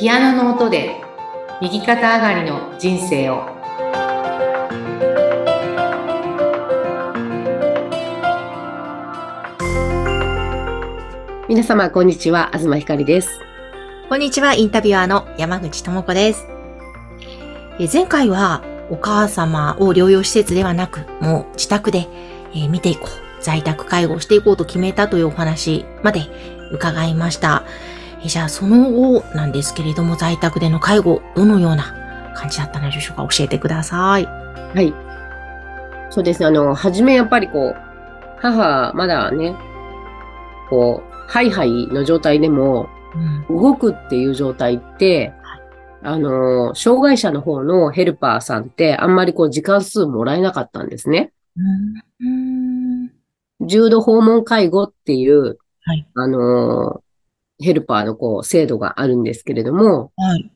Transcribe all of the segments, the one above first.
ピアノの音で右肩上がりの人生を皆様、こんにちは。東ひかりです。こんにちは、インタビュアーの山口智子です。え前回はお母様を療養施設ではなく、もう自宅で、え見ていこう。在宅介護をしていこうと決めたというお話まで伺いました。えじゃあ、その後なんですけれども、在宅での介護、どのような感じだったのでしょうか？教えてください。はい。そうですね。あの、はじめやっぱりこう、母、まだね、こう、ハイハイの状態でも、うん。動くっていう状態って、あの、障害者の方のヘルパーさんって、あんまりこう、時間数もらえなかったんですね。うん。重度訪問介護っていう、はいあの、ヘルパーのこう、制度があるんですけれども、はい。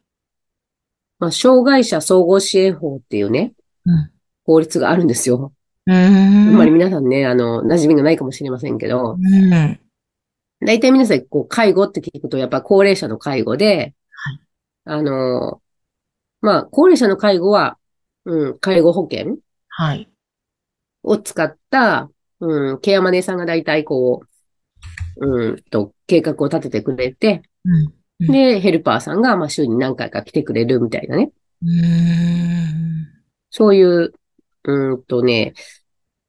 まあ、障害者総合支援法っていうね、うん。法律があるんですよ。うあん。んまり皆さんね、あの、馴染みがないかもしれませんけど、うん。大体皆さん、こう、介護って聞くと、やっぱ高齢者の介護で、はいあの、まあ、高齢者の介護は、うん、介護保険はい。を使った、うん、ケアマネーさんが大体こう、うんと、計画を立ててくれて、うん。で、ヘルパーさんが、まあ、週に何回か来てくれるみたいなね。うん。そういう、うんとね、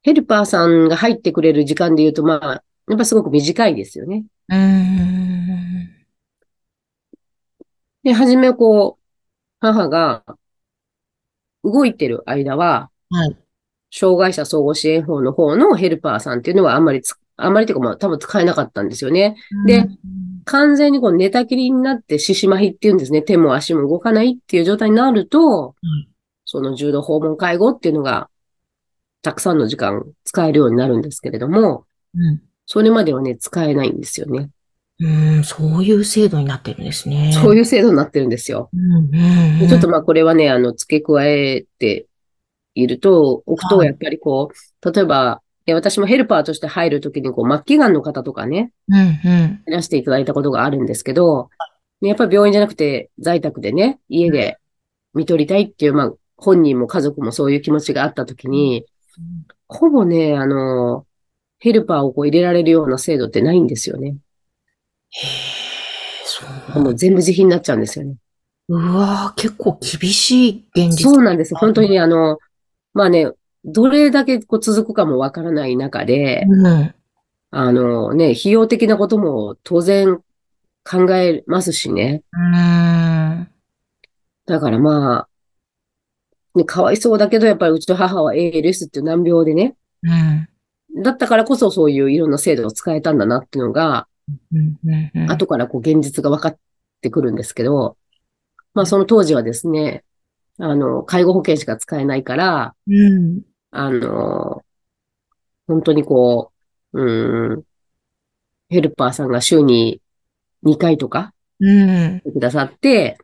ヘルパーさんが入ってくれる時間で言うと、まあ、やっぱすごく短いですよね。うん。で、はじめこう、母が動いてる間は、はい。障害者総合支援法の方のヘルパーさんっていうのはあんまりつ、あんまりというかまあ多分使えなかったんですよね。で完全にこう寝たきりになって獅子麻痺っていうんですね。手も足も動かないっていう状態になると、うんその重度訪問介護っていうのが、たくさんの時間使えるようになるんですけれども、うん。それまではね、使えないんですよね。うん、そういう制度になってるんですね。そういう制度になってるんですよ。うん。うん。でちょっとまあこれはね、あの、付け加えていると、置くと、はいやっぱりこう、例えば、いや私もヘルパーとして入るときに、こう、末期がんの方とかね、うん、うん。いらしていただいたことがあるんですけど、ねやっぱり病院じゃなくて、在宅でね、家で見取りたいっていう、まあ、本人も家族もそういう気持ちがあったときに、ほぼね、あの、ヘルパーをこう入れられるような制度ってないんですよね。へえ、そう。もう全部自費になっちゃうんですよね。うわー結構厳しい現実。そうなんです。本当にあの、まあね、どれだけこう続くかもわからない中で、うん。あのね、費用的なことも当然考えますしね。うん。だからまあ、ね、かわいそうだけど、やっぱりうちの母は ALS っていう難病でね、うん。だったからこそそういういろんな制度を使えたんだなっていうのが。後からこう現実が分かってくるんですけど、まあその当時はですね、あの、介護保険しか使えないから、うん。あの、本当にこう、うーん、ヘルパーさんが週に2回とかうん。くださって、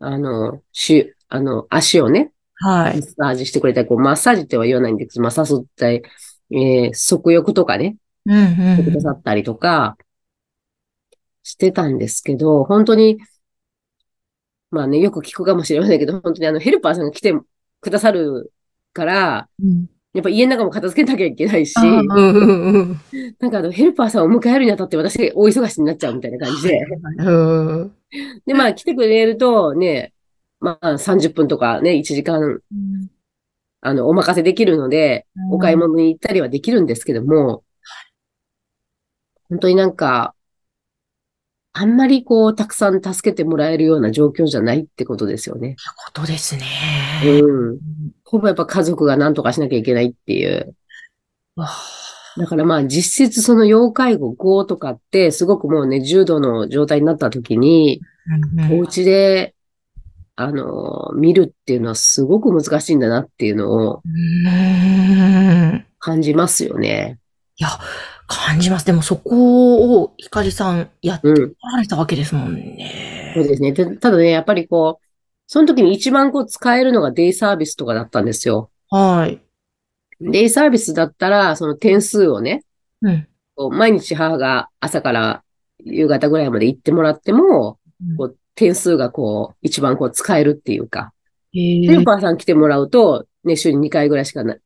あの、週、あの、足をね、はい。マッサージしてくれたり、こう、マッサージっては言わないんですけど、まあ、さすったり、えー、足浴とかね、うん。してくださったりとか、してたんですけど、本当に、まあね、よく聞くかもしれませんけど、本当にあの、ヘルパーさんが来てくださるから、うん。やっぱ家の中も片付けなきゃいけないし、うん。うん。なんかあの、ヘルパーさんを迎えるにあたって私大忙しになっちゃうみたいな感じで。うん。で、まあ来てくれるとね、まあ30分とかね、1時間、あの、お任せできるので、お買い物に行ったりはできるんですけども、本当になんか、あんまりこう、たくさん助けてもらえるような状況じゃないってことですよね。ことですね。うん。ほぼやっぱ家族が何とかしなきゃいけないっていう。わだからまあ実質その要介護5とかってすごくもうね、重度の状態になった時に、お家で、あの、見るっていうのはすごく難しいんだなっていうのをうん。感じますよね。いや、感じます。でもそこを、ひかりさんやってられたわけですもんね。そうですね。でただね、やっぱりこう、その時に一番こう使えるのがデイサービスとかだったんですよ。はい。デイサービスだったら、その点数をね、うん。こう毎日母が朝から夕方ぐらいまで行ってもらっても、こう点数がこう、一番こう使えるっていうか。へで、お母さん来てもらうと、ね、週に2回ぐらいしかな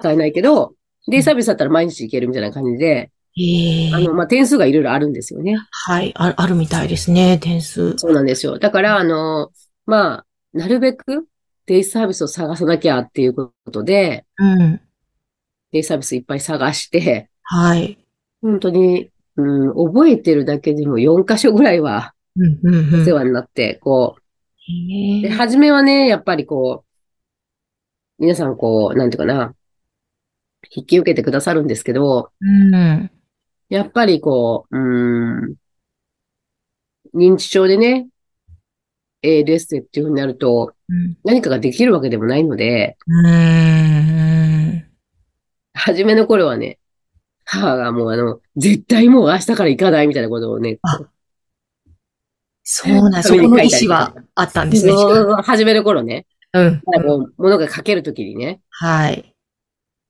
使えないけど、デイサービスだったら毎日行けるみたいな感じで、え。あの、まあ、点数がいろいろあるんですよね。はい。ああるみたいですね、点数。そうなんですよ。だから、あの、まあ、なるべくデイサービスを探さなきゃっていうことで、うん。デイサービスいっぱい探して、はい。本当に、うん、覚えてるだけでも4箇所ぐらいは。お世話になって、こう、で。初めはね、やっぱりこう、皆さんこう、なんていうかな、引き受けてくださるんですけど、うん。やっぱりこう、うーん、認知症でね、ALS っていうふうになると、うん。何かができるわけでもないので、うん。初めの頃はね、母がもうあの、絶対もう明日から行かないみたいなことをね、あそうなん、そこの意思はあったんですね。初めの頃ね、うん。まだこう、物が書けるときにね、はい。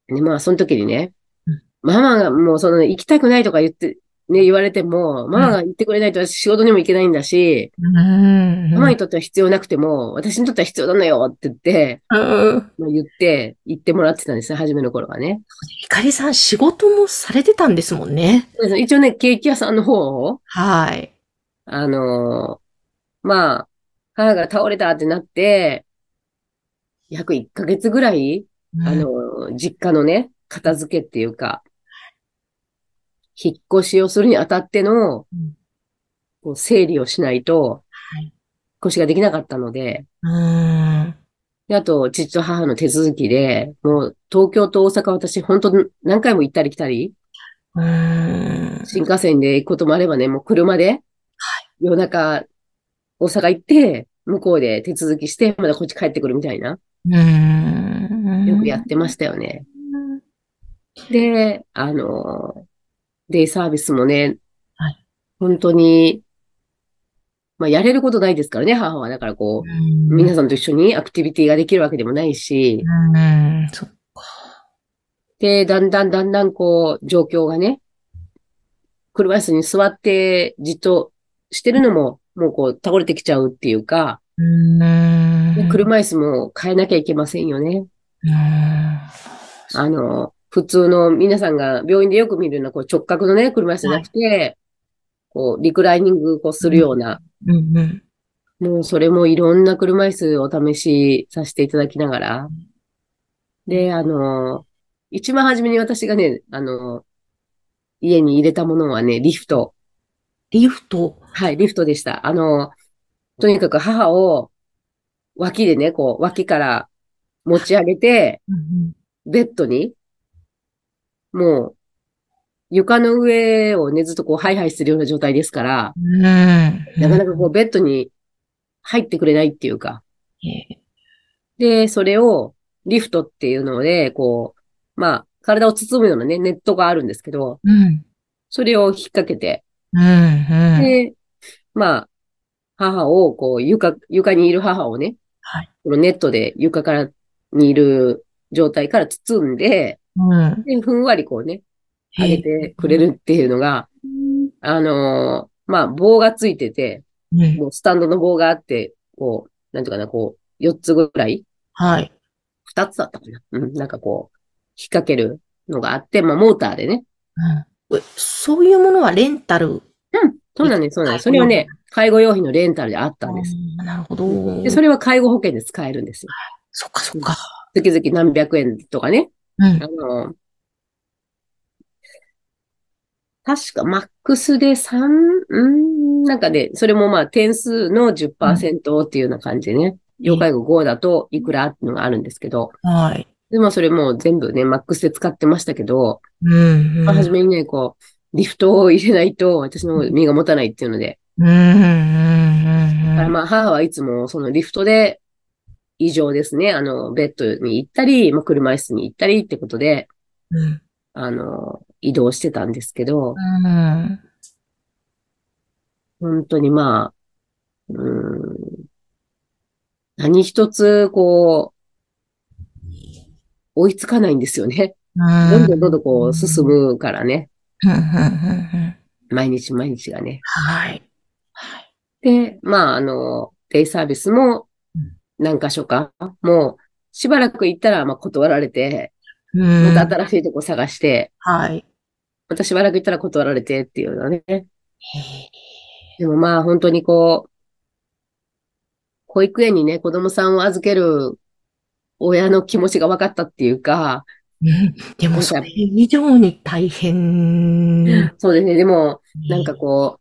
で、まあ、その時にねうん、ママがもうその、行きたくないとか言って、ね、言われても、ママが言ってくれないと私仕事にも行けないんだし、うん。ママにとっては必要なくても、私にとっては必要なのよって言って、うん。まあ言って、言ってもらってたんですね、初めの頃はね。ひかりさん仕事もされてたんですもんね。で一応ね、ケーキ屋さんの方を、はい。あのーまあ、母が倒れたってなって、約1ヶ月ぐらい、あのー実家のね、片付けっていうか、引っ越しをするにあたってのうん、こう整理をしないと、はい。引っ越しができなかったので、うん。であと、父と母の手続きで、もう、東京と大阪私、本当に何回も行ったり来たり、うん。新幹線で行くこともあればね、もう車で、夜中、大阪行って、向こうで手続きして、まだこっち帰ってくるみたいな、うん。よくやってましたよね。で、あの、デイサービスもねはい、本当に、まあ、やれることないですからね、母は。だからこう、うん。皆さんと一緒にアクティビティができるわけでもないし、うん。そっか。で、だんだんだんだんこう、状況がね、車椅子に座ってじっとしてるのも、もうこう、倒れてきちゃうっていうか、うん。で車椅子も変えなきゃいけませんよね。うん。あの、普通の皆さんが病院でよく見るようなこう直角のね、車椅子じゃなくて、こう、リクライニングこうするような、うん。うん。もうそれもいろんな車椅子をお試しさせていただきながら、で、あの、一番初めに私がね、あの、家に入れたものはね、リフト。リフト？はい、リフトでした。あの、とにかく母を脇でね、こう、脇から持ち上げて、うん。ベッドに、もう、床の上をね、ずっとこう、ハイハイするような状態ですから、うん。なかなかこう、ベッドに入ってくれないっていうか、えで、それを、リフトっていうので、こう、まあ、体を包むようなね、ネットがあるんですけど、うん。それを引っ掛けて、うん。うん。で、まあ、母を、こう、床、床にいる母をね、はい。このネットで床から、にいる状態から包んで、うん。で、ふんわりこうね、上げてくれるっていうのが、あのーまあ、棒がついてて、うん。もうスタンドの棒があって、こう、なんていうかな、こう、四つぐらいはい。二つだったかなうん、なんかこう、引っ掛けるのがあって、まあ、モーターでね。うん。えそういうものはレンタルうん、そうなんです、そうなんです。それはね、介護用品のレンタルであったんです。なるほど。で、それは介護保険で使えるんですよ。そっかそっか。月々何百円とかね。うんあ。の、確かマックスで3、うん、なんかね、それもまあ点数の10%っていうような感じでね、要介護5だといくらっていうのがあるんですけど、はい。でもそれもう全部ね、マックスで使ってましたけど、うん。まあ、初めにね、こう、リフトを入れないと私の身が持たないっていうので、うん。うん。うん。だからまあ母はいつもそのリフトで異常ですね、あの、ベッドに行ったり、まあ、車椅子に行ったりってことで、うん。あの、移動してたんですけど、うん。本当にまあ、うーん、何一つ、こう、追いつかないんですよね。どんどんどんどんこう進むからね。毎日毎日がね。はい。はい。で、まあ、あの、デイサービスも何箇所か、もう、しばらく行ったら、まあ、断られて、うん。また新しいとこ探して、はい。またしばらく行ったら断られてっていうのね。でもまあ、本当にこう、保育園にね、子供さんを預ける親の気持ちが分かったっていうか、うんでも、それ以上に大変。そうですね。でも、なんかこう、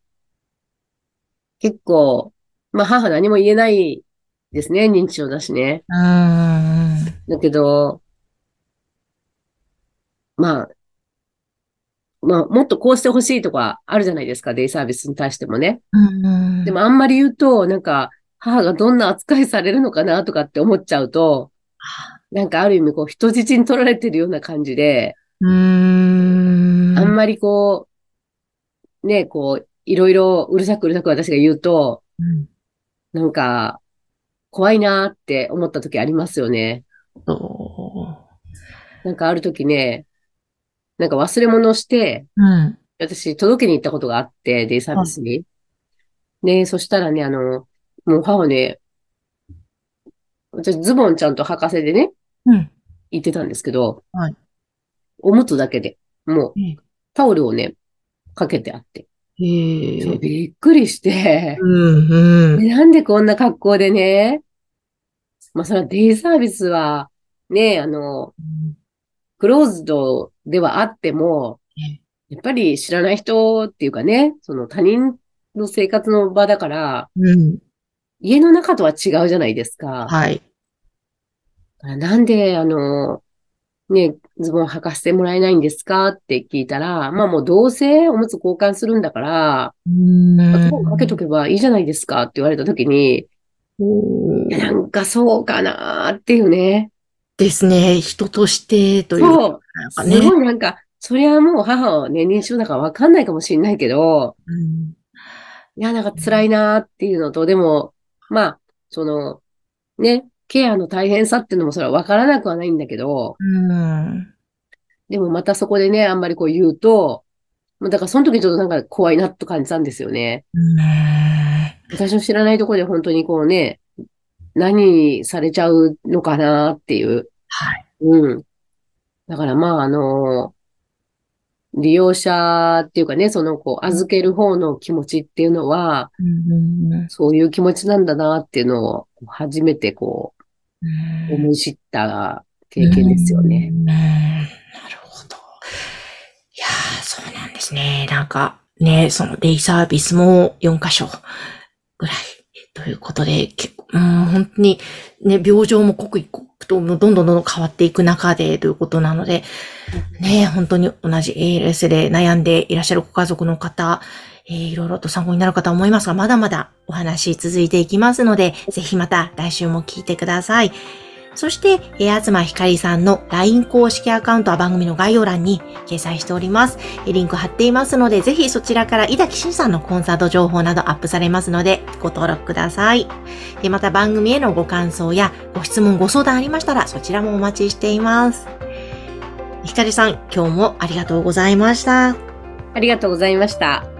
結構、まあ母何も言えないですね。認知症だしね。うん。だけど、まあ、まあ、もっとこうしてほしいとかあるじゃないですか。デイサービスに対してもね。うん。でもあんまり言うと、なんか、母がどんな扱いされるのかなとかって思っちゃうと、なんかある意味こう人質に取られてるような感じで、うん。あんまりこう、ね、こう、いろいろうるさくうるさく私が言うと、うんなんか、怖いなーって思った時ありますよね。そなんかある時ね、なんか忘れ物して、う。うん。私届けに行ったことがあって、デイサービスに。ね、そしたらね、あの、もう母ね、私ズボンちゃんと履かせてね、うん。行ってたんですけど、はいおむつだけで、もうええ、タオルをね、かけてあって。へびっくりして、うん、うん。でなんでこんな格好でね、まあ、それはデイサービスは、ね、あの、クローズドではあってもええ、やっぱり知らない人っていうかね、その他人の生活の場だから、うん。家の中とは違うじゃないですか。はい。なんで、あの、ね、ズボン履かせてもらえないんですかって聞いたら、まあもうどうせおむつ交換するんだから、うん。ズボンかけとけばいいじゃないですかって言われたときに、うんなんかそうかなーっていうね。ですね。人としてというそう。すなんかね。ごいなんか、それはもう母はね、認知症だからわかんないかもしれないけど、うんいや、なんか辛いなーっていうのと、でも、まあ、その、ね、ケアの大変さっていうのもそれはわからなくはないんだけど、うん。でもまたそこでね、あんまりこう言うと、だからその時ちょっとなんか怖いなと感じたんですよね。うん私の知らないところで本当にこうね、何されちゃうのかなっていう。はい。うん。だからまあ、あの、利用者っていうかね、そのこう、預ける方の気持ちっていうのは、うんそういう気持ちなんだなっていうのを初めてこうう、ん思い知った経験ですよね。うんなるほど。いやー、そうなんですね。なんか、ね、そのデイサービスも4箇所ぐらいということで、結構、うん、本当にね、病状も刻一刻とどんどんどんどん変わっていく中でということなので、ね、本当に同じ ALS で悩んでいらっしゃるご家族の方、えーいろいろと参考になるかと思いますが、まだまだお話続いていきますので、ぜひまた来週も聞いてください。そして、えー、東ひかりさんの LINE 公式アカウントは番組の概要欄に掲載しております。えリンク貼っていますので、ぜひそちらから井崎慎さんのコンサート情報などアップされますので、ご登録ください。でまた番組へのご感想やご質問、ご相談ありましたら、そちらもお待ちしています。ひかりさん、今日もありがとうございました。ありがとうございました。